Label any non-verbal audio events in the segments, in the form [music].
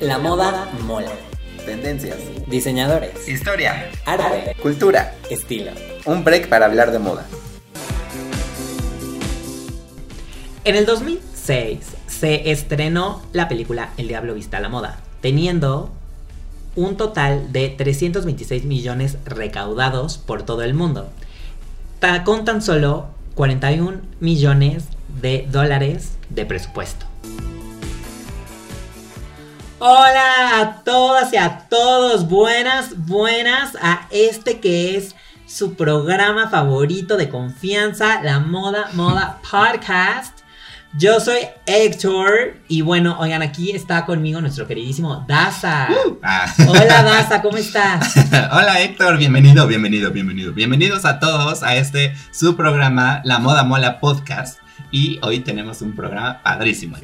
La moda mola. Tendencias. Diseñadores. Historia. Arte. Cultura. Estilo. Un break para hablar de moda. En el 2006 se estrenó la película El Diablo Vista a la Moda, teniendo un total de 326 millones recaudados por todo el mundo, con tan solo 41 millones de dólares de presupuesto. Hola a todas y a todos, buenas, buenas a este que es su programa favorito de confianza, la Moda Moda [laughs] Podcast. Yo soy Héctor y bueno, oigan, aquí está conmigo nuestro queridísimo Daza. Ah. Hola [laughs] Daza, ¿cómo estás? [laughs] Hola Héctor, bienvenido, bienvenido, bienvenido. Bienvenidos a todos a este su programa, La Moda Mola Podcast. Y hoy tenemos un programa padrísimo.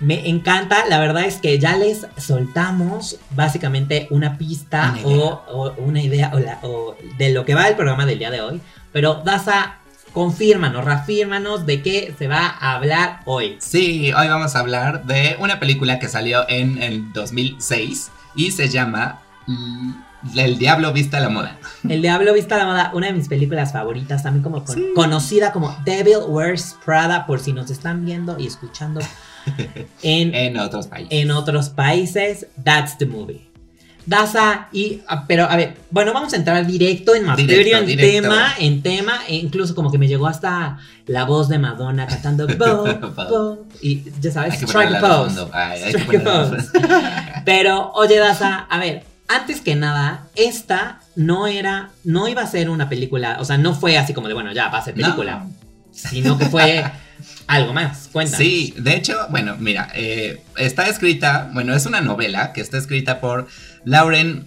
Me encanta, la verdad es que ya les soltamos básicamente una pista Una. O, o una idea o la- o de lo que va el programa del día de hoy. Pero Daza, confírmanos, reafírmanos de qué se va a hablar hoy. Sí, hoy vamos a hablar de una película que salió en el 2006 y se llama mm, El Diablo Vista a la Moda. [laughs] El Diablo Vista a la Moda, una de mis películas favoritas, también como con- Sí. conocida como Devil Wears Prada, por si nos están viendo y escuchando [laughs] en, En otros países. en otros países. That's the movie. Daza, y, ah, pero a ver, bueno, vamos a entrar directo en materia, Directo, en directo. tema, en tema, e incluso como que me llegó hasta la voz de Madonna cantando [laughs] Bo, Bo, y ya sabes, Hay que strike a pose. Ay, hay Strike pose. [laughs] Pero, oye, Daza, a ver, antes que nada, esta no era, no iba a ser una película, o sea, no fue así como de, bueno, ya va a ser película, No. sino que fue algo más. Cuéntanos. Sí, de hecho, bueno, mira, eh, está escrita, bueno, es una novela que está escrita por Lauren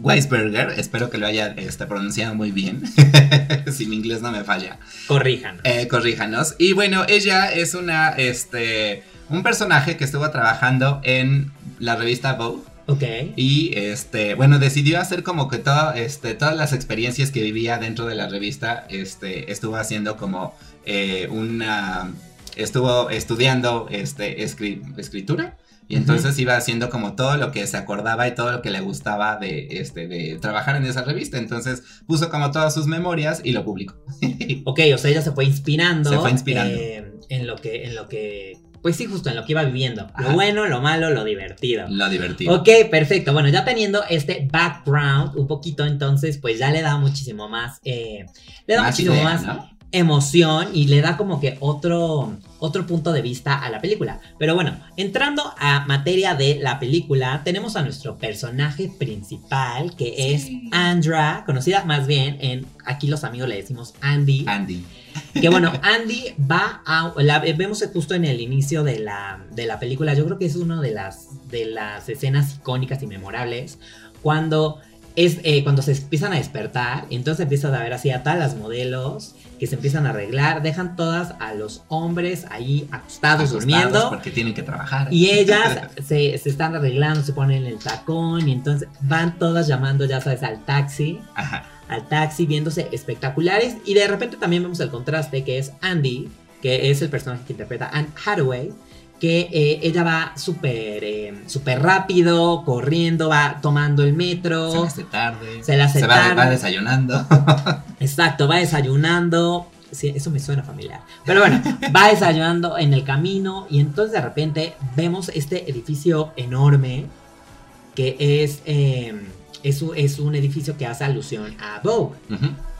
Weisberger, espero que lo haya este, pronunciado muy bien, [laughs] si mi inglés no me falla, Corrijan. eh, corríjanos. Y bueno, ella es una, este, un personaje que estuvo trabajando en la revista Vogue. Ok. Y este, bueno, decidió hacer como que todo, este, todas las experiencias que vivía dentro de la revista, este, estuvo haciendo como eh, una, estuvo estudiando este, escri- escritura. Y entonces iba haciendo como todo lo que se acordaba y todo lo que le gustaba de, este, de trabajar en esa revista. Entonces puso como todas sus memorias y lo publicó. [laughs] Ok, o sea, ella se fue inspirando. Se fue inspirando. eh, en lo que, en lo que. Pues sí, justo en lo que iba viviendo. Lo bueno, lo malo, lo divertido. lo divertido. Ok, perfecto. Bueno, ya teniendo este background un poquito, entonces, pues ya le da muchísimo más. eh, le da Más muchísimo idea, más ¿no? Emoción y le da como que otro, otro punto de vista a la película. Pero bueno, entrando a materia de la película, tenemos a nuestro personaje principal, que es Andra, conocida más bien en, aquí los amigos le decimos Andy. Andy. Que bueno, [laughs] Andy va a. La vemos justo en el inicio de la, de la película. Yo creo que es una de las, de las escenas icónicas y memorables. Cuando, es, eh, cuando se empiezan a despertar. Entonces empiezas a ver así a todas las modelos que se empiezan a arreglar. Dejan todas a los hombres ahí acostados, Acostados durmiendo. Porque tienen que trabajar. Y ellas [laughs] se, se están arreglando, se ponen el tacón. Y entonces van todas llamando, ya sabes, al taxi Ajá. al taxi viéndose espectaculares y de repente también vemos el contraste que es Andy, que es el personaje que interpreta Anne Hathaway, que eh, ella va súper eh, súper rápido, corriendo, va tomando el Se metro, le hace tarde. Se le hace va, tarde. va desayunando. [laughs] exacto, va desayunando. Sí, eso me suena familiar. Pero bueno, va desayunando en el camino y entonces de repente vemos este edificio enorme que es, eh, es, un- es un edificio que hace alusión a Vogue,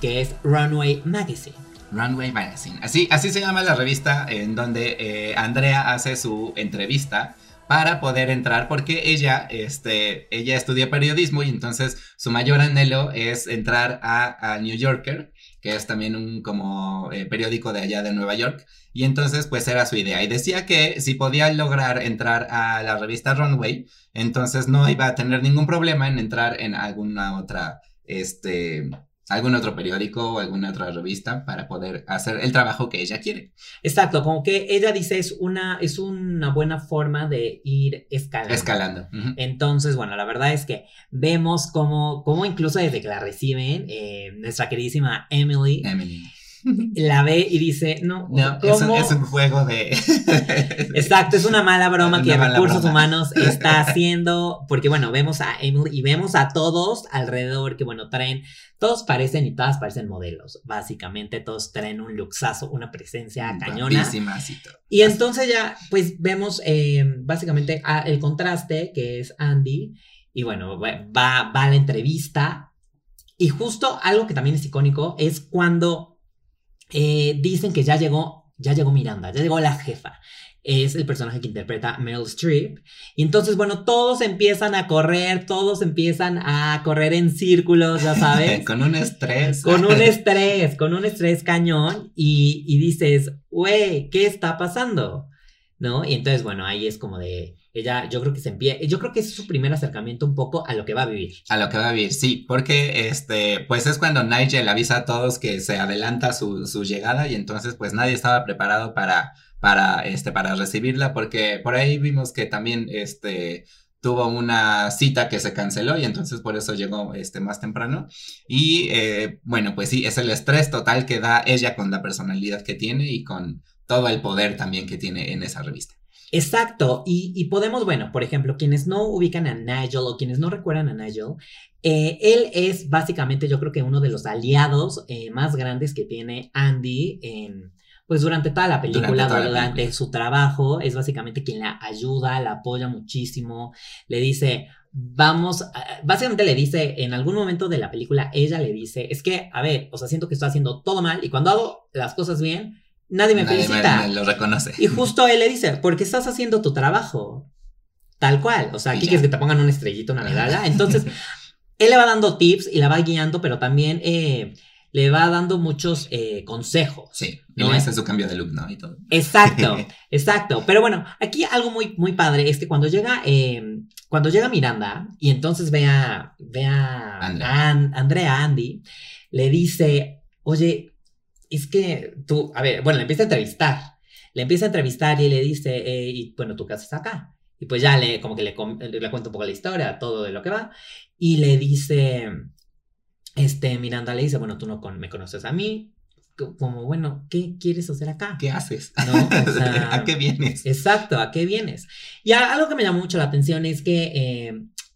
que es Runway Magazine. Runway Magazine. Así, así se llama la revista en donde eh, Andrea hace su entrevista para poder entrar porque ella, este, ella estudia periodismo y entonces su mayor anhelo es entrar a, New Yorker, que es también un como eh, periódico de allá de Nueva York. Y entonces pues era su idea y decía que si podía lograr entrar a la revista Runway, entonces no iba a tener ningún problema en entrar en alguna otra, este, algún otro periódico o alguna otra revista para poder hacer el trabajo que ella quiere. Exacto, como que ella dice es una, es una buena forma de ir escalando. Escalando. Entonces, bueno, la verdad es que vemos cómo, cómo incluso desde que la reciben, eh, nuestra queridísima Emily Emily. [laughs] la ve y dice, no, No, es, es un juego de... [laughs] Exacto, es una mala broma que Una mala Recursos broma. Humanos está [laughs] haciendo, porque bueno, vemos a Emily y vemos a todos alrededor que bueno, traen, todos parecen y todas parecen modelos, básicamente todos traen un luxazo, una presencia cañona. Y todo. Y entonces ya, pues vemos eh, básicamente a- el contraste que es Andy. Y bueno, va, va a la entrevista. Y justo algo que también es icónico es cuando eh, dicen que ya llegó, ya llegó Miranda, ya llegó la jefa. Es el personaje que interpreta Meryl Streep. Y entonces, bueno, todos empiezan a correr, todos empiezan a correr en círculos, ya sabes. [laughs] Con un estrés. con un [laughs] estrés, con un estrés cañón y, y dices, güey, ¿qué está pasando? ¿No? Y entonces, bueno, ahí es como de, ella, yo creo que se empieza, yo creo que es su primer acercamiento un poco a lo que va a vivir. A lo que va a vivir, sí, porque este, pues es cuando Nigel avisa a todos que se adelanta su, su llegada y entonces pues nadie estaba preparado para, para, este, para recibirla porque por ahí vimos que también este, tuvo una cita que se canceló y entonces por eso llegó este, más temprano y eh, bueno, pues sí, es el estrés total que da ella con la personalidad que tiene y con todo el poder también que tiene en esa revista. Exacto, y, y podemos, bueno, por ejemplo, quienes no ubican a Nigel o quienes no recuerdan a Nigel, eh, él es básicamente yo creo que uno de los aliados eh, más grandes que tiene Andy en, pues durante toda la película, Durante la película. su trabajo, es básicamente quien la ayuda, la apoya muchísimo, le dice, vamos, a- básicamente le dice, en algún momento de la película, ella le dice, es que, a ver, o sea, siento que estoy haciendo todo mal y cuando hago las cosas bien, nadie me Nadie felicita. me lo reconoce. Y justo él le dice, porque estás haciendo tu trabajo. Tal cual. O sea, aquí quieres que te pongan una estrellita, una medalla. Entonces, [laughs] él le va dando tips y la va guiando, pero también eh, le va dando muchos eh, consejos. Sí, No es- su cambio de look, ¿no? Y todo. Exacto, [laughs] exacto. Pero bueno, aquí algo muy, muy padre es que cuando llega, eh, cuando llega Miranda y entonces ve a, ve a Andrea. a An- Andrea Andy, le dice, oye, es que tú, a ver, bueno, le empieza a entrevistar. Le empieza a entrevistar y le dice, eh, y bueno, tu casa está acá. Y pues ya le, como que le, le cuenta un poco la historia, todo de lo que va. Y le dice, este, Miranda le dice, bueno, tú no con- me conoces a mí. Co- Como, bueno, ¿qué quieres hacer acá? ¿Qué haces? No, o [laughs] sea, ¿A qué vienes? Exacto, ¿a qué vienes? Y algo que me llamó mucho la atención es que eh,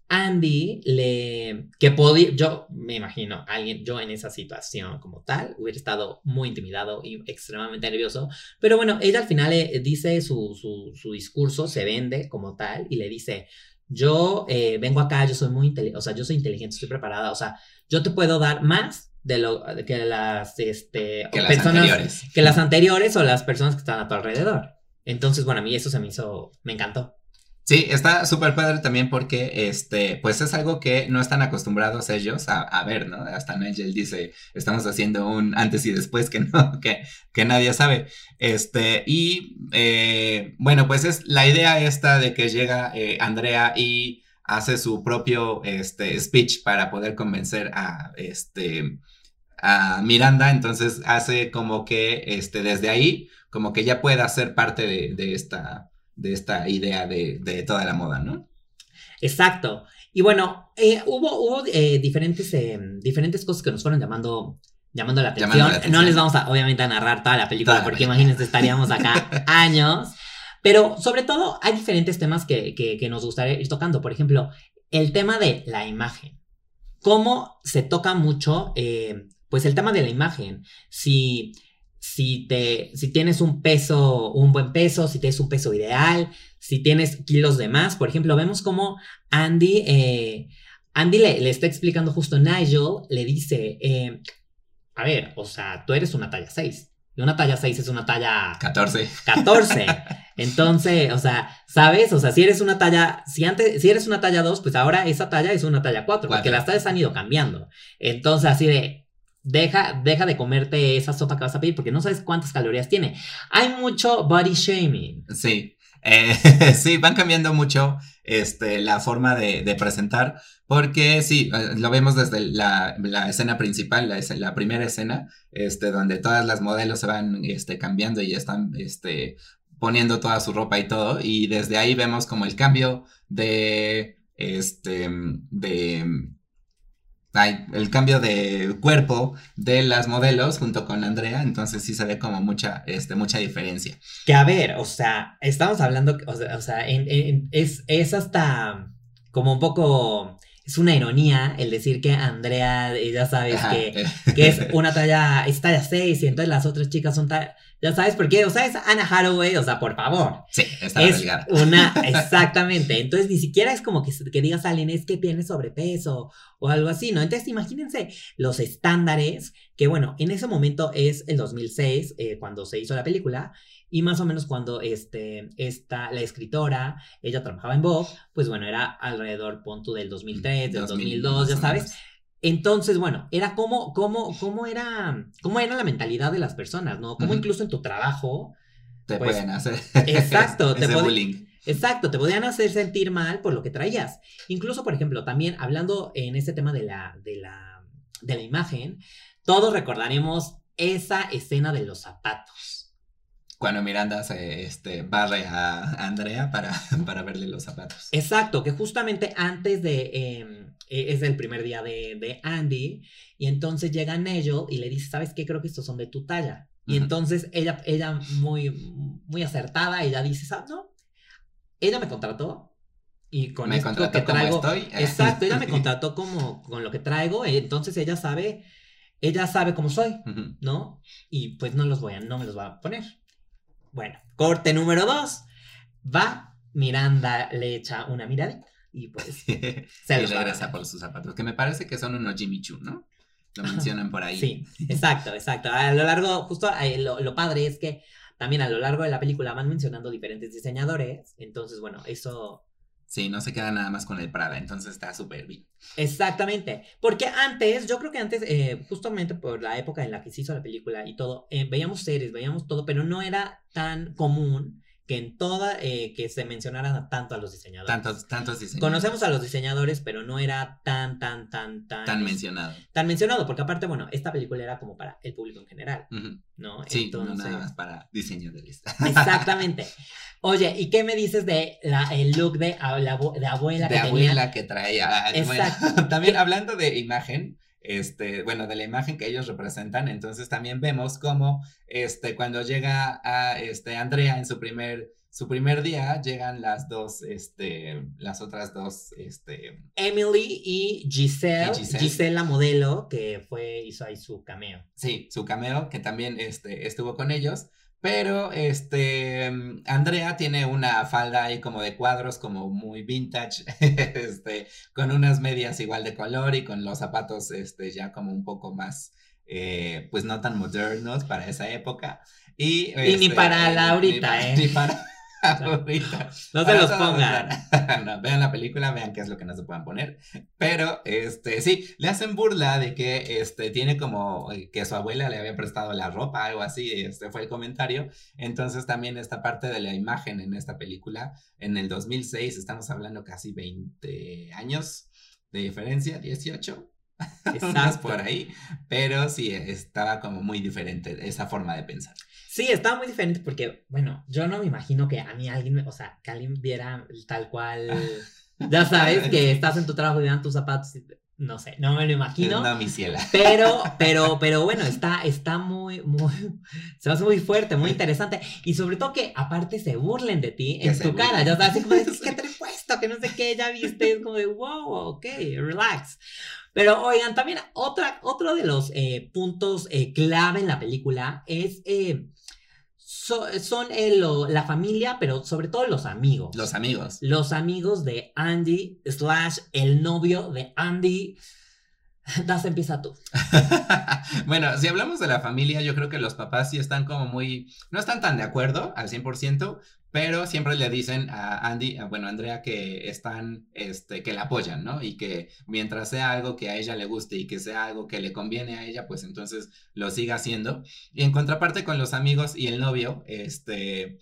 Andy le... que podía... Yo me imagino, alguien, yo en esa situación como tal, hubiera estado muy intimidado y extremadamente nervioso. Pero bueno, ella al final eh, dice su, su, su discurso, se vende como tal y le dice... Yo eh, vengo acá, yo soy muy inteligente, o sea, yo soy inteligente, estoy preparada, o sea, yo te puedo dar más de lo que las, este, Que las personas, anteriores. que las anteriores o las personas que están a tu alrededor. Entonces, bueno, a mí eso se me hizo, me encantó. Sí, está súper padre también porque, este, pues es algo que no están acostumbrados ellos a, ver, ¿no? Hasta Nigel dice, estamos haciendo un antes y después que no, [laughs] que, que nadie sabe. Este, y, eh, bueno, pues es la idea esta de que llega eh, Andrea y hace su propio, este, speech para poder convencer a, este, a Miranda, entonces hace como que, este, desde ahí, como que ya pueda ser parte de esta de esta idea de, de toda la moda, ¿no? Exacto. Y bueno, eh, hubo, hubo eh, diferentes, eh, diferentes cosas que nos fueron llamando, llamando la atención. Llamando la atención. No les vamos a, obviamente, a narrar toda la película, Toda la porque película. imagínense, estaríamos acá [laughs] años. Pero sobre todo, hay diferentes temas que, que, que nos gustaría ir tocando. Por ejemplo, el tema de la imagen. Cómo se toca mucho, eh, pues el tema de la imagen. Si, si, te, si tienes un peso, un buen peso, si tienes un peso ideal, si tienes kilos de más. Por ejemplo, vemos como Andy, eh, Andy le, le está explicando justo a Nigel, le dice, eh, a ver, o sea, tú eres una talla 6. Y una talla 6 es una talla 14. 14. [laughs] Entonces, o sea, ¿sabes? O sea, si eres una talla, si antes, si eres una talla 2, pues ahora esa talla es una talla 4, porque Cuatro. las tallas han ido cambiando. Entonces, así de, deja, deja de comerte esa sopa que vas a pedir porque no sabes cuántas calorías tiene. Hay mucho body shaming. Sí. Eh, [laughs] sí, van cambiando mucho este, la forma de, presentar, porque sí, eh, lo vemos desde la, escena principal, la, la primera escena, este, donde todas las modelos se van este, cambiando y están este, poniendo toda su ropa y todo, y desde ahí vemos como el cambio de, este, de, el cambio de cuerpo de las modelos junto con Andrea, entonces sí se ve como mucha, este, mucha diferencia. Que a ver, o sea, estamos hablando, o sea, o sea, en- en- es, es hasta como un poco, es una ironía el decir que Andrea, ya sabes Ajá, que, que es una talla, es talla 6 y entonces las otras chicas son talla, ya sabes por qué, o sea, es Anna Hathaway, o sea, por favor. Sí, está Es delgada. una, [laughs] exactamente. Entonces ni siquiera es como que, que digas a alguien es que tiene sobrepeso o algo así, ¿no? Entonces imagínense los estándares, que bueno, en ese momento es el 2006, eh, cuando se hizo la película, y más o menos cuando este, esta, la escritora, ella trabajaba en Vogue, pues bueno, era alrededor, punto del 2003, del 2000, 2002, ya sabes. Entonces, bueno, era como, como, cómo era, cómo era la mentalidad de las personas, ¿no? Como incluso en tu trabajo, Te pues, pueden hacer exacto, te bullying. Exacto, te podían hacer sentir mal por lo que traías. Incluso, por ejemplo, también hablando en este tema de la, de la, de la imagen, todos recordaremos esa escena de los zapatos. Cuando Miranda se este, barre a Andrea para, [laughs] para verle los zapatos. Exacto, que justamente antes de, eh, eh, es el primer día de, de Andy, y entonces llega Nigel y le dice, ¿sabes qué? Creo que estos son de tu talla. Y entonces ella, ella muy, muy acertada, ella dice, ¿sabes? No, ella me contrató y con Me esto que como traigo, estoy. Exacto, ella me [laughs] contrató como con lo que traigo, eh, entonces ella sabe, ella sabe cómo soy. ¿no? Y pues no los voy a, no me los va a poner. Bueno, corte número dos, va, Miranda le echa una miradita y pues [laughs] se y los regresa por sus zapatos, que me parece que son unos Jimmy Choo, ¿no? Lo mencionan por ahí. Sí, exacto, exacto. A lo largo, justo eh, lo, lo padre es que también a lo largo de la película van mencionando diferentes diseñadores, entonces bueno, eso Sí, no se queda nada más con el Prada, entonces está súper bien. Exactamente, porque antes, yo creo que antes, eh, justamente por la época en la que se hizo la película y todo, eh, veíamos series, veíamos todo, pero no era tan común que en toda, eh, que se mencionaran tanto a los diseñadores. Tantos, tantos diseños. Conocemos a los diseñadores, pero no era tan, tan, tan, tan... Tan mencionado. tan mencionado, porque aparte, bueno, esta película era como para el público en general. ¿no? Sí, no Entonces, nada más para diseñadores. [laughs] exactamente. Oye, ¿y qué me dices de la, el look de, la de abuela de que tenía? abuela que traía. Bueno, Exacto. [laughs] también hablando de imagen, este, bueno, de la imagen que ellos representan, entonces también vemos cómo, este, cuando llega a, este, Andrea en su primer, su primer día, llegan las dos, este, las otras dos, este, Emily y Giselle, Y Giselle. Giselle. la modelo, que fue, hizo ahí su cameo. sí, su cameo, que también, este, estuvo con ellos. Pero, este, mm, Andrea tiene una falda ahí como de cuadros, como muy vintage, [laughs] este, con unas medias igual de color y con los zapatos, este, ya como un poco más, eh, pues no tan modernos para esa época. Y, Y ni este, para eh, la ni ahorita, ¿eh? Ni para ahorita. [laughs] No se los pongan. [laughs] no, vean la película, vean qué es lo que no se puedan poner. Pero, este, sí, le hacen burla de que, este, tiene como eh, que su abuela le había prestado la ropa, algo así, este fue el comentario. Entonces también esta parte de la imagen en esta película, en el 2006, estamos hablando casi 20 años de diferencia, 18. [laughs] Más Exacto. por ahí, pero sí, estaba como muy diferente esa forma de pensar. Sí, estaba muy diferente porque, bueno, yo no me imagino que a mí alguien, o sea, que alguien viera tal cual, [laughs] ya sabes, que estás en tu trabajo y vean tus zapatos, y- no sé, no me lo imagino. No, mi ciela. Pero, [laughs] pero, pero bueno, está, está muy, muy, [laughs] se hace muy fuerte, muy interesante. Y sobre todo que aparte se burlen de ti Que en tu cara. Ya sabes, como de, ¿qué te he puesto? Que no sé qué, ya viste. Es como de, wow, ok, relax. Pero oigan, también otra, otro de los eh, puntos eh, clave en la película es, eh, so- son eh, lo- la familia, pero sobre todo los amigos. Los amigos. Los amigos de Andy, slash el novio de Andy. Das, empieza tú. [laughs] bueno, si hablamos de la familia, yo creo que los papás sí están como muy, no están tan de acuerdo al 100%, pero siempre le dicen a Andy, bueno, a Andrea, que están, este, que la apoyan, ¿no? Y que mientras sea algo que a ella le guste y que sea algo que le conviene a ella, pues entonces lo siga haciendo. Y en contraparte con los amigos y el novio, este,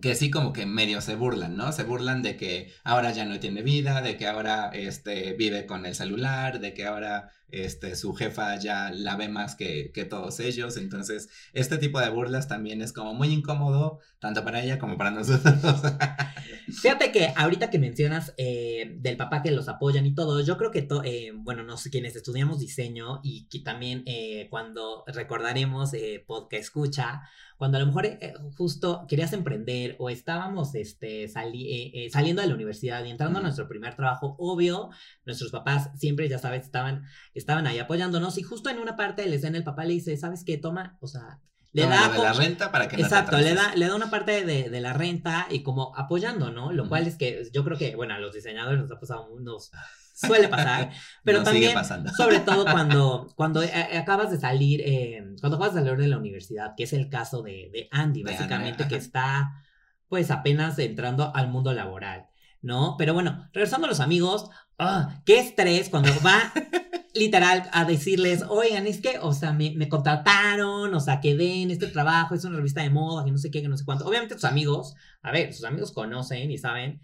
que sí como que medio se burlan, ¿no? Se burlan de que ahora ya no tiene vida, de que ahora este, vive con el celular, de que ahora este, su jefa ya la ve más que, que todos ellos. Entonces, este tipo de burlas también es como muy incómodo, tanto para ella como para nosotros. [laughs] Fíjate que ahorita que mencionas eh, del papá que los apoyan y todo, yo creo que, to- eh, bueno, no sé, quienes estudiamos diseño y que también eh, cuando recordaremos eh, podcast escucha, cuando a lo mejor eh, justo querías emprender o estábamos este, sali- eh, saliendo de la universidad y entrando a nuestro primer trabajo, obvio, nuestros papás siempre, ya sabes, estaban, estaban ahí apoyándonos y justo en una parte de la escena el papá le dice, ¿sabes qué? Toma, o sea, le da... lo de la renta para que no Exacto, le atrases. da, le da una parte de, de la renta y como apoyando, ¿no? Lo cual es que yo creo que, bueno, a los diseñadores nos ha pasado, nos suele pasar, [laughs] pero Nos también, [laughs] sobre todo cuando, cuando eh, acabas de salir, eh, cuando acabas de salir de la universidad, que es el caso de, de Andy, De básicamente, que está pues apenas entrando al mundo laboral, ¿no? Pero bueno, regresando a los amigos, ¡ah! qué estrés cuando va literal a decirles, oigan, es que, o sea, me, me contrataron, o sea, quedé en este trabajo, es una revista de moda, que no sé qué, que no sé cuánto. Obviamente tus amigos, a ver, sus amigos conocen y saben,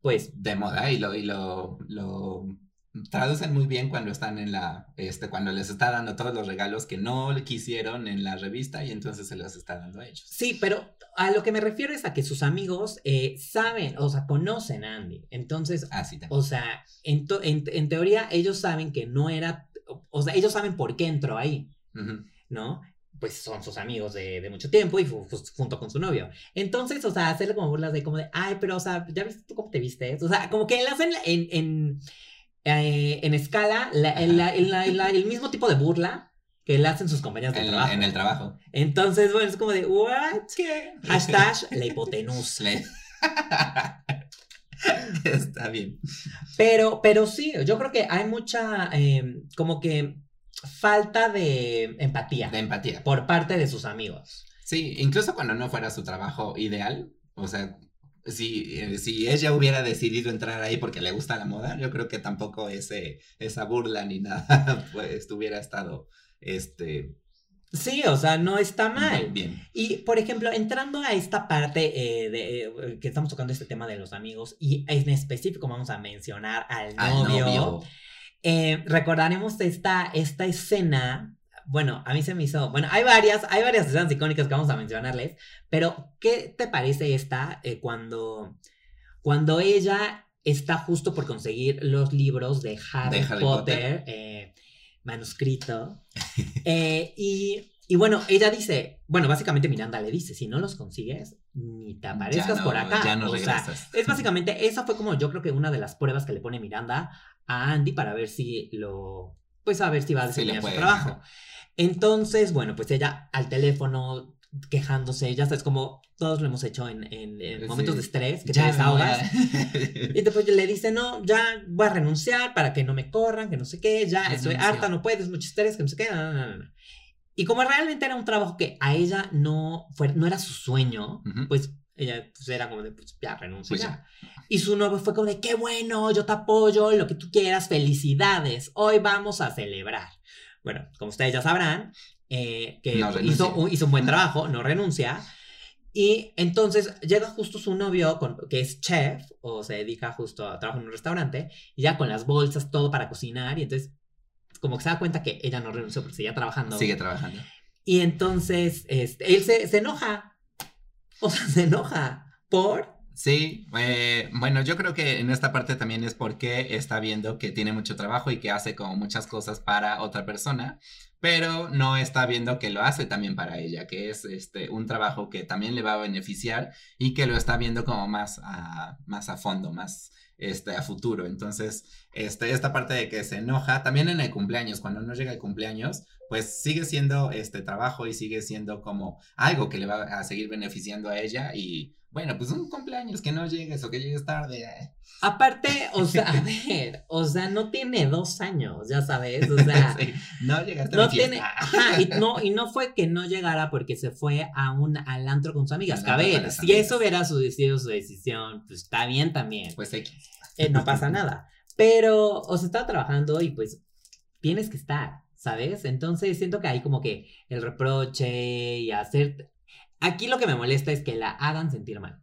pues, de moda y lo, y lo, lo traducen muy bien cuando están en la, este, cuando les está dando todos los regalos que no le quisieron en la revista y entonces se los está dando a ellos. sí, pero a lo que me refiero es a que sus amigos eh, saben, o sea, conocen a Andy. Entonces, Así también. o sea, en, to- en, en teoría ellos saben que no era, o sea, ellos saben por qué entró ahí. Ujú. ¿no? Pues son sus amigos de, de mucho tiempo y junto con su novio. Entonces, o sea, hacerle como burlas de como de, ay, pero, o sea, ¿ya viste tú cómo te vistes? O sea, como que le hacen en, en, eh, en escala la- el, la- el- la- la- el mismo tipo de burla que le hacen sus compañeros de En, trabajo. en el trabajo. Entonces, bueno, es como de, ¿what? ¿Qué? Hashtag [laughs] la hipotenusa. [laughs] Está bien. Pero, pero sí, yo creo que hay mucha, eh, como que, falta de empatía De empatía. por parte de sus amigos. Sí, incluso cuando no fuera su trabajo ideal, o sea, si, eh, si ella hubiera decidido entrar ahí porque le gusta la moda, yo creo que tampoco ese, esa burla ni [laughs] nada, pues hubiera estado, este, Sí, o sea, no está mal. bien. Y, por ejemplo, entrando a esta parte eh, de eh, que estamos tocando este tema de los amigos, y en específico vamos a mencionar al Al novio, novio. eh, recordaremos esta, esta escena. Bueno, a mí se me hizo. Bueno, hay varias, hay varias escenas icónicas que vamos a mencionarles. Pero, ¿qué te parece esta eh, cuando, cuando ella está justo por conseguir los libros de Harry, De Harry Potter, eh, manuscrito? [laughs] Eh, y, y bueno, ella dice, bueno, básicamente Miranda le dice, si no los consigues, ni te aparezcas no- por acá. Ya no o sea, es básicamente, esa fue como yo creo que una de las pruebas que le pone Miranda a Andy para ver si lo, pues a ver si va a Sí, desempeñar su puede. trabajo. Entonces, bueno, pues ella al teléfono quejándose, ya sabes, como todos lo hemos hecho en, en- en Sí. momentos de estrés, que Ya [laughs] te desahogas. a- Y después le dice, no, ya voy a renunciar para que no me corran, que no sé qué, ya estoy Renuncio. harta, no puedes, mucho estrés, que no sé qué. no, no, no, no". Y como realmente era un trabajo que a ella no, fue, no era su sueño, Ujú. pues ella pues, era como de, pues ya renuncio Pues ya. Y su novio fue como de, qué bueno, yo te apoyo, lo que tú quieras, felicidades, hoy vamos a celebrar. Bueno, como ustedes ya sabrán, eh, que No renuncia. hizo, un- hizo un buen trabajo, no renuncia. Y entonces llega justo su novio, con- que es chef, o se dedica justo a trabajar en un restaurante, y ya con las bolsas, todo para cocinar, y entonces como que se da cuenta que ella no renunció porque seguía trabajando. Sigue trabajando. Y entonces este, él se, se enoja. [laughs] O sea, se enoja por... Sí, eh, bueno, yo creo que en esta parte también es porque está viendo que tiene mucho trabajo y que hace como muchas cosas para otra persona, pero no está viendo que lo hace también para ella, que es este un trabajo que también le va a beneficiar y que lo está viendo como más a, más a fondo, más este, a futuro. Entonces, este, esta parte de que se enoja, también en el cumpleaños, cuando no llega el cumpleaños, pues sigue siendo este trabajo y sigue siendo como algo que le va a seguir beneficiando a ella y bueno, pues un cumpleaños que no llegues o que llegues tarde. eh. Aparte, o sea, a [laughs] ver, o sea, no tiene dos años, ya sabes, o sea... [laughs] Sí, no llegaste a No mi tiene, fiesta. ajá, y no, y no fue que no llegara porque se fue a un al antro con sus amigas. Que a ver, si amigas. eso hubiera su- sido su decisión, pues está bien también. Pues X. Eh, no pasa [laughs] nada. Pero, o sea, estaba trabajando y pues tienes que estar, ¿sabes? Entonces siento que hay como que el reproche y hacer. Aquí lo que me molesta es que la hagan sentir mal.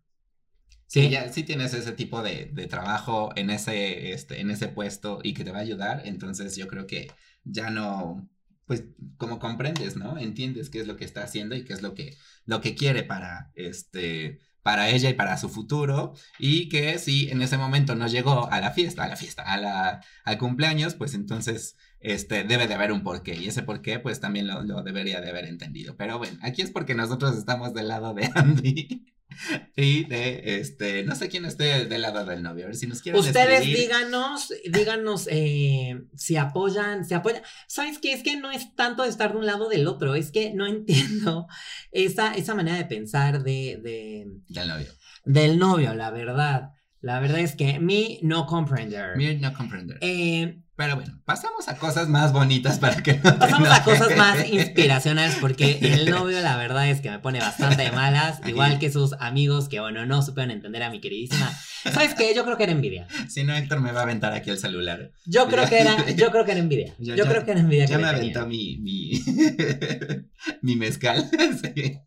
Sí. Si ya, si tienes ese tipo de, de trabajo en ese, este, en ese puesto y que te va a ayudar, entonces yo creo que ya no, pues como comprendes, ¿no? Entiendes qué es lo que está haciendo y qué es lo que, lo que quiere para, este, para ella y para su futuro y que si en ese momento no llegó a la fiesta, a la fiesta, a la, al cumpleaños, pues entonces este, debe de haber un porqué y ese porqué pues también lo, lo debería de haber entendido. Pero bueno, aquí es porque nosotros estamos del lado de Andy y de, este, no sé quién esté del lado del novio, a ver si nos quieren Ustedes escribir. díganos, díganos eh, si apoyan, si apoyan. ¿Sabes qué? Es que no es tanto de estar de un lado o del otro, es que no [laughs] entiendo esa, esa manera de pensar de, de, Del novio. del novio, la verdad. La verdad es que me no comprender. Mira, no comprender. Eh, Pero bueno, pasamos a cosas más bonitas para que no pasamos a cosas más inspiracionales porque [laughs] el novio la verdad es que me pone bastante de malas, igual que sus amigos que bueno, no supieron entender a mi queridísima. ¿Sabes qué? Yo creo que era envidia. Si no, Héctor me va a aventar aquí el celular. Yo creo que era, [laughs] yo creo que era envidia. Yo ya- creo que era envidia Ya que me le aventó mi, mi, [laughs] mi mezcal. Sí.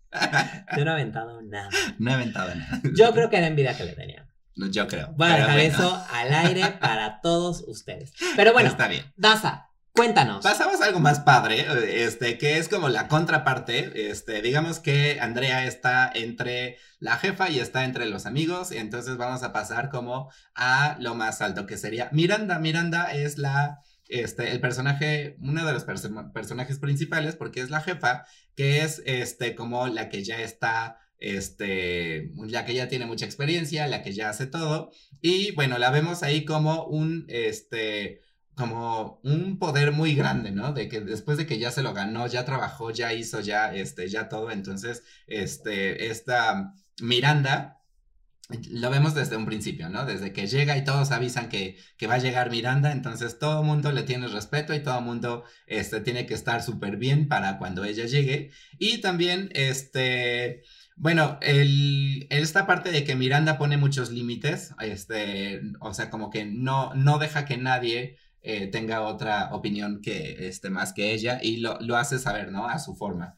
Yo no he aventado nada. No he aventado nada. Yo creo que era envidia que le tenía. Yo creo. Voy a dejar bueno, eso al aire [laughs] para todos ustedes. Pero bueno, Está bien. Daza, cuéntanos. Pasamos a algo más padre, este, que es como la contraparte. Este, digamos que Andrea está entre la jefa y está entre los amigos. Y entonces vamos a pasar como a lo más alto, que sería Miranda. Miranda es la. Este, el personaje, uno de los perso- personajes principales, porque es la jefa, que es este, como la que ya está, este, la que ya tiene mucha experiencia, la que ya hace todo. Y bueno, la vemos ahí como un, este, como un poder muy grande, ¿no? De que después de que ya se lo ganó, ya trabajó, ya hizo, ya, este, ya todo, entonces, este, esta Miranda, lo vemos desde un principio, ¿no? Desde que llega y todos avisan que, que va a llegar Miranda, entonces todo mundo le tiene respeto y todo mundo, este, tiene que estar súper bien para cuando ella llegue. Y también, este... Bueno, el, esta parte de que Miranda pone muchos límites, este, o sea, como que no, no deja que nadie eh, tenga otra opinión que este, más que ella y lo, lo hace saber, ¿no? A su forma.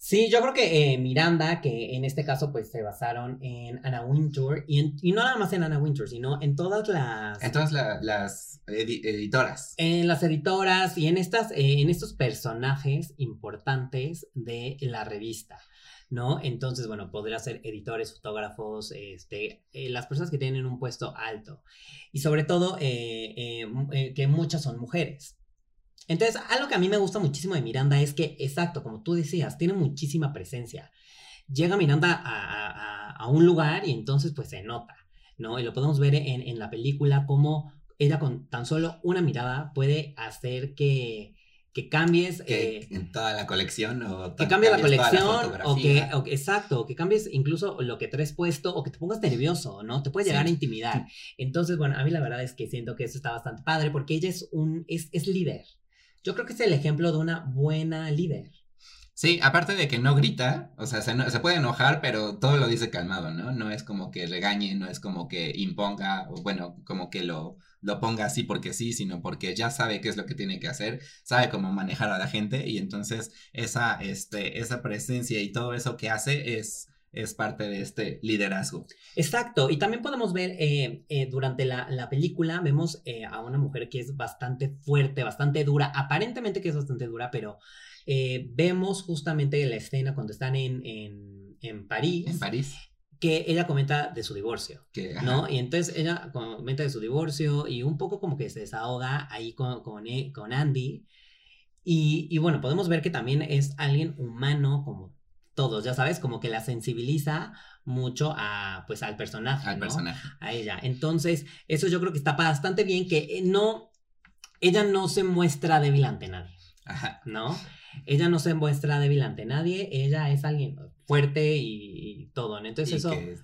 Sí, yo creo que eh, Miranda, que en este caso pues se basaron en Anna Wintour, y, en- y no nada más en Anna Wintour, sino en todas las... Entonces la- las edi- editoras. en las editoras y en estas, eh, en estos personajes importantes de la revista, ¿no? Entonces, bueno, podría ser editores, fotógrafos, este, eh, las personas que tienen un puesto alto. Y sobre todo, eh, eh, que muchas son mujeres. Entonces, algo que a mí me gusta muchísimo de Miranda es que, exacto, como tú decías, tiene muchísima presencia. Llega Miranda a, a- a- a un lugar y entonces pues se nota, ¿no? Y lo podemos ver en, en la película como ella con tan solo una mirada puede hacer que, que cambies... Que eh, en toda la colección o que cambie la colección o que, o exacto, que cambies incluso lo que traes puesto o que te pongas nervioso, ¿no? Te puede llegar Sí. a intimidar. Entonces, bueno, a mí la verdad es que siento que eso está bastante padre porque ella es un, es, es líder. Yo creo que es el ejemplo de una buena líder. Sí, aparte de que no grita, o sea, se, se puede enojar, pero todo lo dice calmado, ¿no? No es como que regañe, no es como que imponga, o bueno, como que lo, lo ponga así porque sí, sino porque ya sabe qué es lo que tiene que hacer, sabe cómo manejar a la gente y entonces esa, este, esa presencia y todo eso que hace es, es parte de este liderazgo. Exacto, y también podemos ver eh, eh, durante la, la película, vemos eh, a una mujer que es bastante fuerte, bastante dura, aparentemente que es bastante dura, pero eh, vemos justamente la escena cuando están en, en, en París, En París, que ella comenta de su divorcio. que... ¿no? Y entonces ella comenta de su divorcio y un poco como que se desahoga ahí con, con, e- con Andy. Y, y bueno, podemos ver que también es alguien humano como todos, ya sabes, como que la sensibiliza mucho a, pues, al personaje, al ¿no? personaje. A ella. Entonces, eso yo creo que está bastante bien, que eh, no, ella no se muestra débil ante nadie. Ajá. ¿no? Ella no se muestra débil ante nadie, ella es alguien fuerte y, y todo, ¿no? Entonces y eso... que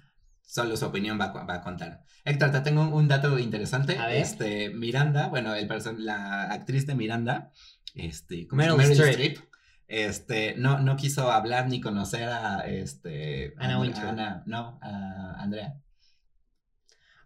solo su opinión va, va a contar. Héctor, te tengo un, dato interesante. A ver. Este, Miranda, bueno, el la actriz de Miranda, este, ¿cómo Meryl llama? Streep. este, no, no quiso hablar ni conocer a, este. Ana- no, a Andrea.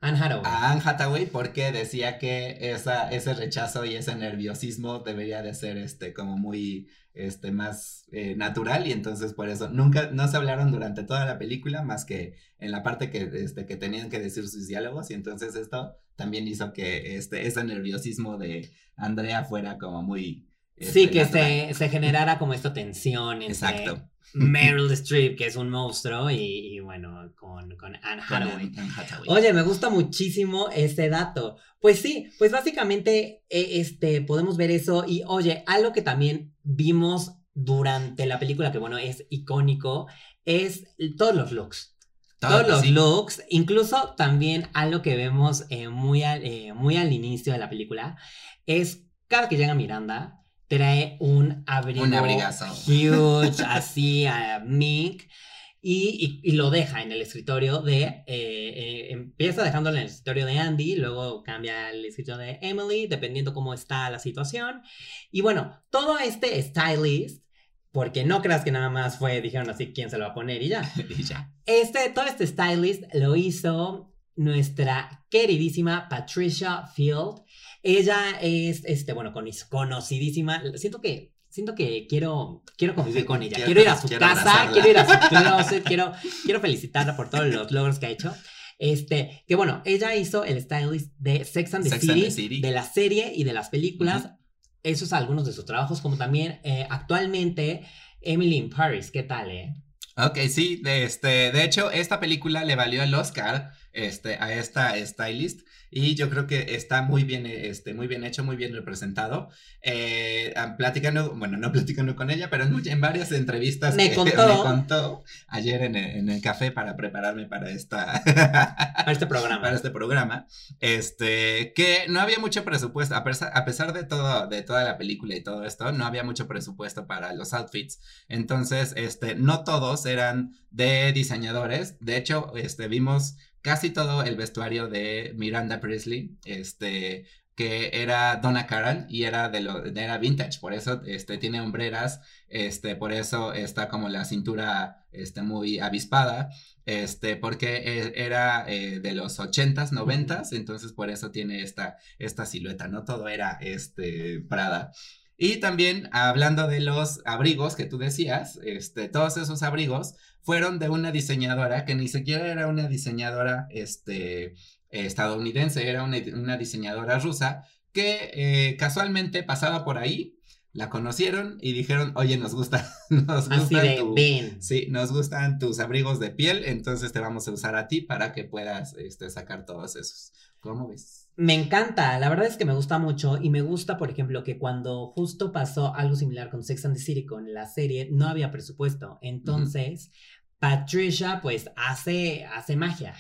Anne Hathaway. a Anne Hathaway porque decía que esa, ese rechazo y ese nerviosismo debería de ser este como muy este más eh, natural y entonces por eso nunca no se hablaron durante toda la película más que en la parte que este que tenían que decir sus diálogos y entonces esto también hizo que este ese nerviosismo de Andrea fuera como muy sí, este, que natural. se, se generara como esta tensión entre Exacto. Meryl Streep, que es un monstruo, y, y bueno, con, con Anne Con Hathaway. Anne Hathaway. Oye, me gusta muchísimo ese dato. Pues sí, pues básicamente eh, este, podemos ver eso y oye, algo que también vimos durante la película, que bueno, es icónico, es todos los looks. Todo, Todos los sí. looks, incluso también algo que vemos eh, muy, al, eh, muy al inicio de la película, es cada que llega Miranda, trae un abrigo Un abrigazo. huge, [laughs] así, a Mick, y, y- y lo deja en el escritorio de, eh, eh, empieza dejándolo en el escritorio de Andy, luego cambia al escritorio de Emily, dependiendo cómo está la situación. Y bueno, todo este stylist, porque no creas que nada más fue, dijeron así, quién se lo va a poner y ya. [laughs] y ya. Este, todo este stylist lo hizo nuestra queridísima Patricia Field. Ella es, este, bueno, con- conocidísima. Siento que, siento que quiero, quiero convivir con ella. Quiero- Quiero ir a su quiero casa, abrazarla. quiero ir a su [laughs] closet, quiero, quiero felicitarla por todos los logros que ha hecho. Este, que bueno, ella hizo el stylist de Sex and the, Sex and City, the City. de la serie y de las películas. Esos algunos de sus trabajos, como también eh, actualmente Emily in Paris. ¿Qué tal, eh? Ok, sí, de, este, de hecho, esta película le valió el Oscar este, a esta stylist y yo creo que está muy bien, este, muy bien hecho, muy bien representado. Eh, ah, platicando, bueno, no platicando con ella, pero en, en varias entrevistas Me que [laughs] contó. me contó ayer en el, en el café para prepararme para esta... [laughs] Para este programa. para este programa, este, que no había mucho presupuesto, a pesar, a pesar de todo, de toda la película y todo esto, no había mucho presupuesto para los outfits, entonces, este, no todos eran de diseñadores, de hecho, este, vimos casi todo el vestuario de Miranda Priestley, este, que era Donna Karan y era de lo, era vintage, por eso, este, tiene hombreras, este, por eso está como la cintura, este, muy avispada, este, porque e- era eh, de los 80s, 90s, entonces por eso tiene esta, esta silueta, no todo era este, Prada. Y también hablando de los abrigos que tú decías, este, todos esos abrigos fueron de una diseñadora que ni siquiera era una diseñadora este, estadounidense, era una, una diseñadora rusa que eh, casualmente pasaba por ahí, la conocieron y dijeron, oye, nos gusta, [laughs] nos Así gusta de, tu, ven. Sí, nos gustan tus abrigos de piel, entonces te vamos a usar a ti para que puedas este, sacar todos esos. ¿Cómo ves? Me encanta, la verdad es que me gusta mucho y me gusta, por ejemplo, que cuando justo pasó algo similar con Sex and the City, con la serie, no había presupuesto. Entonces, Patricia pues hace, hace magia,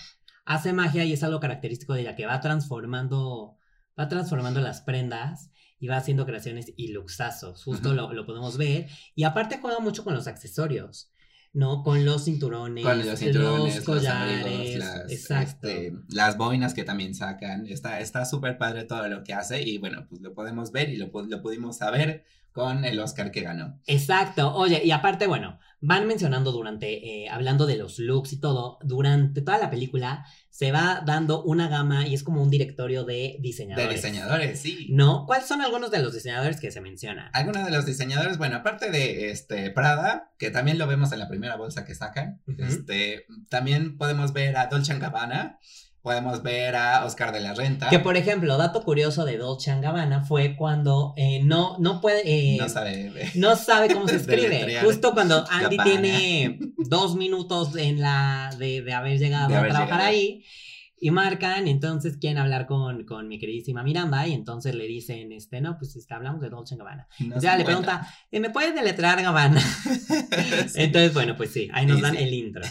hace magia y es algo característico de ella, que va transformando, va transformando las prendas y va haciendo creaciones y luxazos, justo lo, lo podemos ver. Y aparte juega mucho con los accesorios. ¿No? Con los cinturones, Con los cinturones, los, collares, abrigos, las, exacto. este, las boinas que también sacan. Está está súper padre todo lo que hace y bueno, pues lo podemos ver y lo, lo pudimos saber con el Oscar que ganó. Exacto, oye, y aparte, bueno, van mencionando durante, eh, hablando de los looks y todo, durante toda la película se va dando una gama y es como un directorio de De diseñadores. diseñadores, sí. ¿No? ¿Cuáles son algunos de los diseñadores que se mencionan? Algunos de los diseñadores, bueno, aparte de este Prada, que también lo vemos en la primera bolsa que sacan, este, también podemos ver a Dolce Gabbana, podemos ver a Oscar de la Renta. Que por ejemplo, dato curioso de Dolce Gabbana fue cuando eh, no, no puede. eh, no sabe. no sabe cómo se [laughs] escribe. Justo cuando [laughs] Andy Gabbana. tiene dos minutos en la de, de haber llegado De haber a trabajar llegado. ahí y marcan, entonces quieren hablar con, con mi queridísima Miranda y entonces le dicen, este, no, pues este, hablamos de Dolce Gabbana. No ya se le pregunta, "Eh, ¿me puedes deletrear Gabbana? Sí. [laughs] Entonces, bueno, pues sí, ahí nos Sí, dan sí. el intro.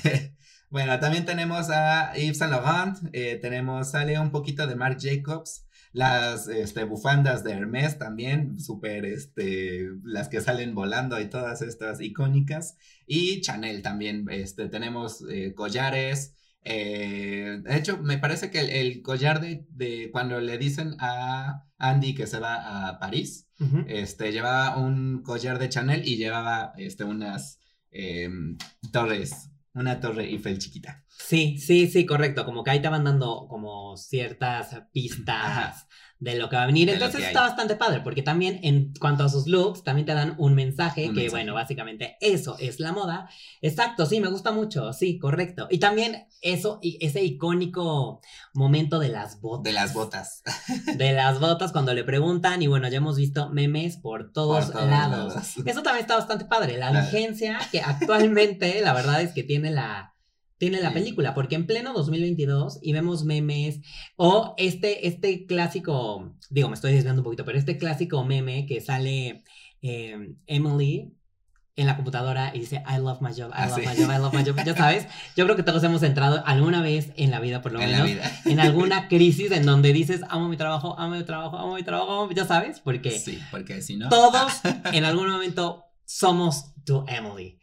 Bueno, también tenemos a Yves Saint Laurent, eh, tenemos, sale un poquito de Marc Jacobs, las este, bufandas de Hermes también, súper, este, las que salen volando y todas estas icónicas, y Chanel también, este, tenemos eh, collares, eh, de hecho, me parece que el, el collar de, de cuando le dicen a Andy que se va a París, este, llevaba un collar de Chanel y llevaba este, unas em, torres, una torre Eiffel chiquita. Sí, sí, sí, correcto. Como que ahí te van dando como ciertas pistas Ajá. De lo que va a venir. De Entonces está bastante padre, porque también en cuanto a sus looks, también te dan un mensaje Un que, mensaje. bueno, básicamente eso es la moda. Exacto, sí, me gusta mucho, sí, correcto. Y también eso, y ese icónico momento de las botas. De las botas. [laughs] De las botas cuando le preguntan, y bueno, ya hemos visto memes por todos, Por todos lados. lados. Eso también está bastante padre, la Claro. vigencia que actualmente la verdad es que tiene la, tiene la película, porque en pleno 2022 y vemos memes o este, este clásico, digo, me estoy desviando un poquito, pero este clásico meme que sale eh, Emily en la computadora y dice I love my job, I Ah, love sí. my job, I love my job, ya sabes, yo creo que todos hemos entrado alguna vez en la vida por lo en menos en alguna crisis en donde dices amo mi trabajo, amo mi trabajo, amo mi trabajo, ya sabes, porque Sí, porque si no. todos [laughs] en algún momento somos tu Emily.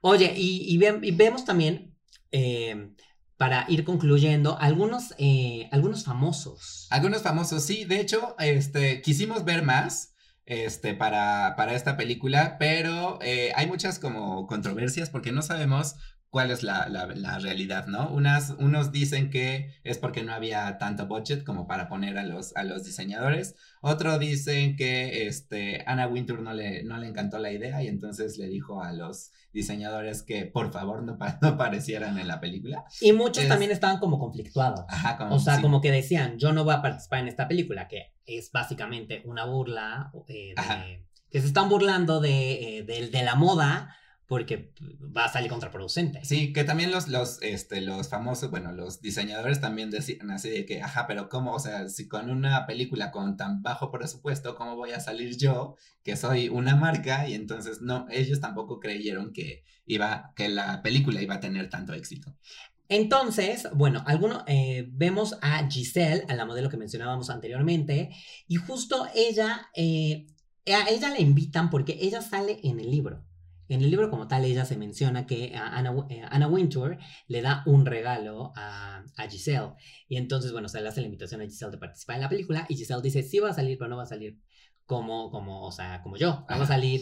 Oye, y, y ve- y vemos también, eh, para ir concluyendo, algunos, eh, algunos famosos. Algunos famosos, sí. De hecho, este, quisimos ver más este, para, para esta película, pero eh, hay muchas como controversias porque no sabemos cuál es la, la- la realidad, ¿no? Unas, unos dicen que es porque no había tanto budget como para poner a los, a los diseñadores. Otros dicen que este, Anna Wintour no le, no le encantó la idea y entonces le dijo a los diseñadores que por favor no, no aparecieran en la película. Y muchos Es- también estaban como conflictuados. Ajá, como, O sea, sí. como que decían, yo no voy a participar en esta película, que es básicamente una burla, eh, de, que se están burlando de, eh, de- de la moda porque va a salir contraproducente. Sí, que también los, los, este, los famosos, bueno, los diseñadores también decían así de que, ajá, pero ¿cómo? O sea, si con una película con tan bajo presupuesto, ¿cómo voy a salir yo, que soy una marca? Y entonces, no, ellos tampoco creyeron que iba, que la película iba a tener tanto éxito. Entonces, bueno, alguno, eh, vemos a Giselle, a la modelo que mencionábamos anteriormente, y justo ella, eh, a ella la invitan porque ella sale en el libro. En el libro como tal, ella se menciona que a Anna, eh, Anna Wintour le da un regalo a, a Giselle. Y entonces, bueno, se le hace la invitación a Giselle de participar en la película y Giselle dice, sí va a salir, pero no va a salir como, como, o sea, como yo. No va a salir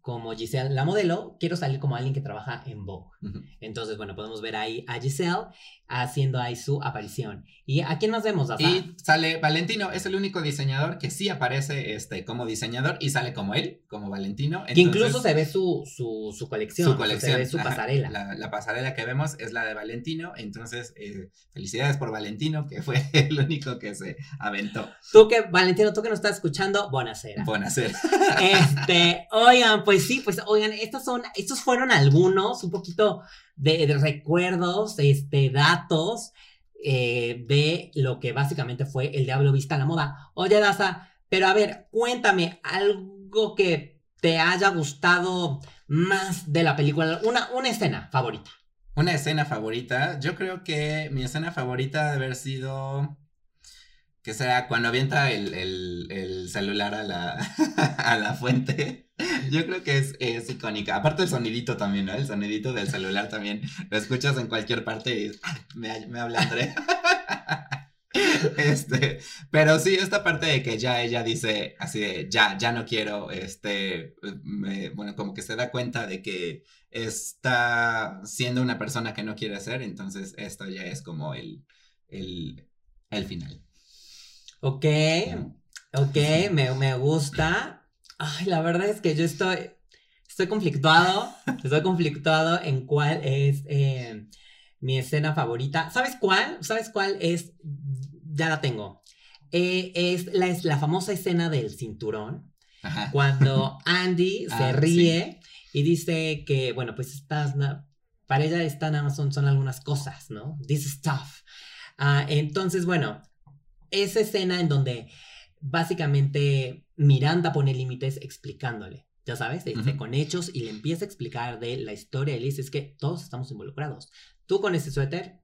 como Giselle, la modelo, quiero salir como alguien que trabaja en Vogue. Ujú. Entonces, bueno, podemos ver ahí a Giselle haciendo ahí su aparición. ¿Y a quién más vemos? Daza? Y sale Valentino, es el único diseñador que sí aparece este, como diseñador y sale como él, como Valentino. que incluso Entonces, se ve su, su, su colección, su colección. se ve su ajá, pasarela. La, la pasarela que vemos es la de Valentino. Entonces, eh, felicidades por Valentino, que fue [laughs] el único que se aventó. Tú que, Valentino, tú que nos estás escuchando, buenasera. Buenacer. Este, oigan, pues sí, pues oigan, estos son, estos fueron algunos, un poquito de, de recuerdos, este, datos eh, de lo que básicamente fue el Diablo Vista a la Moda. Oye, Daza, pero a ver, cuéntame algo que te haya gustado más de la película, una, una escena favorita. Una escena favorita. Yo creo que mi escena favorita debe haber sido. Que será cuando avienta el, el- el celular a la, [laughs] a la fuente. Yo creo que es, es icónica. Aparte el sonidito también, ¿no? El sonidito del celular también. Lo escuchas en cualquier parte y ¡ah! me, me habla André. [laughs] Este, pero sí, esta parte de que ya ella dice así de ya, ya no quiero, este, bueno, como que se da cuenta de que está siendo una persona que no quiere ser, entonces esto ya es como el, el, el final. Ok, ok, me, me gusta. Ay, la verdad es que yo estoy, estoy conflictuado, estoy conflictuado en cuál es eh, mi escena favorita. ¿Sabes cuál? ¿Sabes cuál es? Ya la tengo. Eh, es, la, es la famosa escena del cinturón, Ajá. cuando [laughs] Andy se Ah, ríe y dice que, bueno, pues estas, na- para ella más son, son algunas cosas, ¿no? This stuff. Ah, entonces, bueno, esa escena en donde básicamente Miranda pone límites explicándole, ya sabes, este, Ujú. con hechos y le empieza a explicar de la historia y le dice, es que todos estamos involucrados. Tú con ese suéter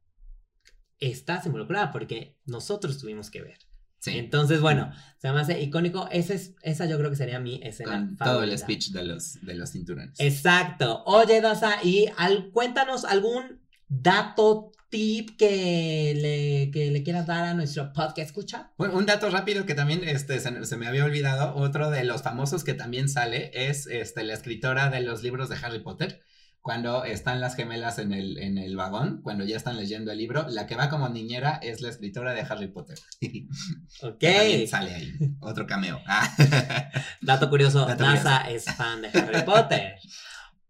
estás involucrada porque nosotros tuvimos que ver. Sí. Entonces, bueno, se me hace icónico. Esa, es, esa yo creo que sería mi escena Con favorita. todo el speech de los, de los cinturones. Exacto. Oye, Daza, y al- cuéntanos algún dato, tip que le, que le quieras dar a nuestro podcast escucha. Bueno, un dato rápido que también este, se, se me había olvidado, otro de los famosos que también sale es este, la escritora de los libros de Harry Potter. cuando están las gemelas en el, en el vagón, cuando ya están leyendo el libro, la que va como niñera es la escritora de Harry Potter. Ok. [laughs] También sale ahí, otro cameo. Ah. [laughs] Dato curioso, Dato Daza es fan de Harry Potter.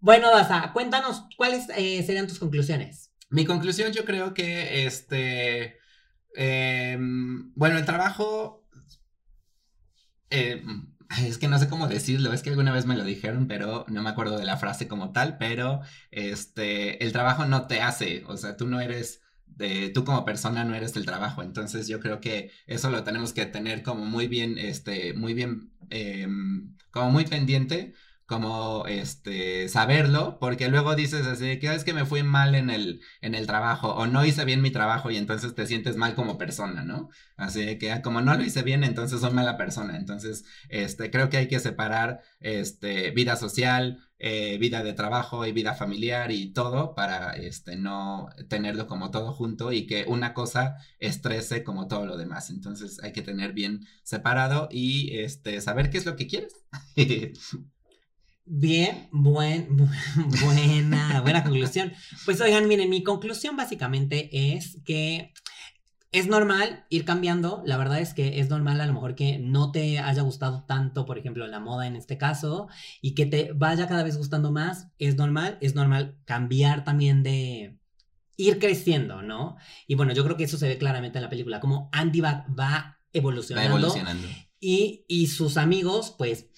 Bueno, Daza, cuéntanos cuáles eh, serían tus conclusiones. Mi conclusión yo creo que este... em, bueno, el trabajo... em, [laughs] es que no sé cómo decirlo, es que alguna vez me lo dijeron, pero no me acuerdo de la frase como tal, pero este, el trabajo no te hace, o sea, tú no eres, tú como persona no eres el trabajo, entonces yo creo que eso lo tenemos que tener como muy bien, este, muy bien, em, como muy pendiente, como este saberlo, porque luego dices así que es que me fui mal en el en el trabajo o no hice bien mi trabajo y entonces te sientes mal como persona, ¿no? Así que ah, como no lo hice bien, entonces soy mala persona. Entonces, este creo que hay que separar este vida social, eh, vida de trabajo y vida familiar y todo para este no tenerlo como todo junto y que una cosa estrese como todo lo demás. Entonces, hay que tener bien separado y este saber qué es lo que quieres. [laughs] Bien, buen, bu- [laughs] buena, buena conclusión. Pues oigan, miren, mi conclusión básicamente es que es normal ir cambiando. La verdad es que es normal a lo mejor que no te haya gustado tanto, por ejemplo, la moda en este caso, y que te vaya cada vez gustando más. Es normal, es normal cambiar también de ir creciendo, ¿no? Y bueno, yo creo que eso se ve claramente en la película, como Andy va, va Va evolucionando. evolucionando. Y, y sus amigos, pues,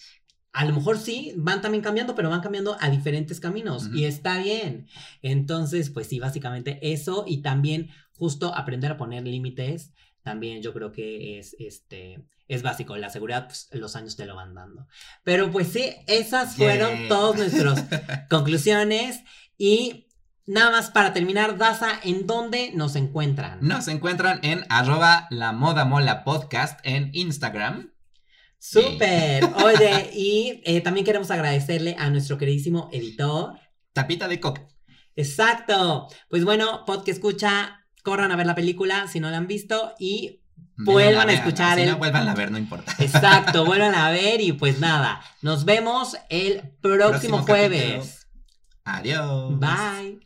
a lo mejor sí, van también cambiando, pero van cambiando a diferentes caminos. Y está bien. Entonces, pues sí, básicamente eso. Y también justo aprender a poner límites. También yo creo que es este. Es básico, la seguridad, pues, los años te lo van dando. Pero pues sí, esas fueron todas nuestras [laughs] conclusiones. Y nada más para terminar, Daza, ¿en dónde nos encuentran? Nos encuentran en arroba la moda mola podcast en Instagram. Súper. Oye, y eh, también queremos agradecerle a nuestro queridísimo editor. Tapita de coca. Exacto. Pues bueno, pod que escucha, corran a ver la película si no la han visto y Vuelvan a escuchar Si el- no, vuelvan a ver, no importa. exacto, [laughs] vuelvan a ver y pues nada, nos vemos el próximo, Próximo jueves. capítulo. Adiós. Bye.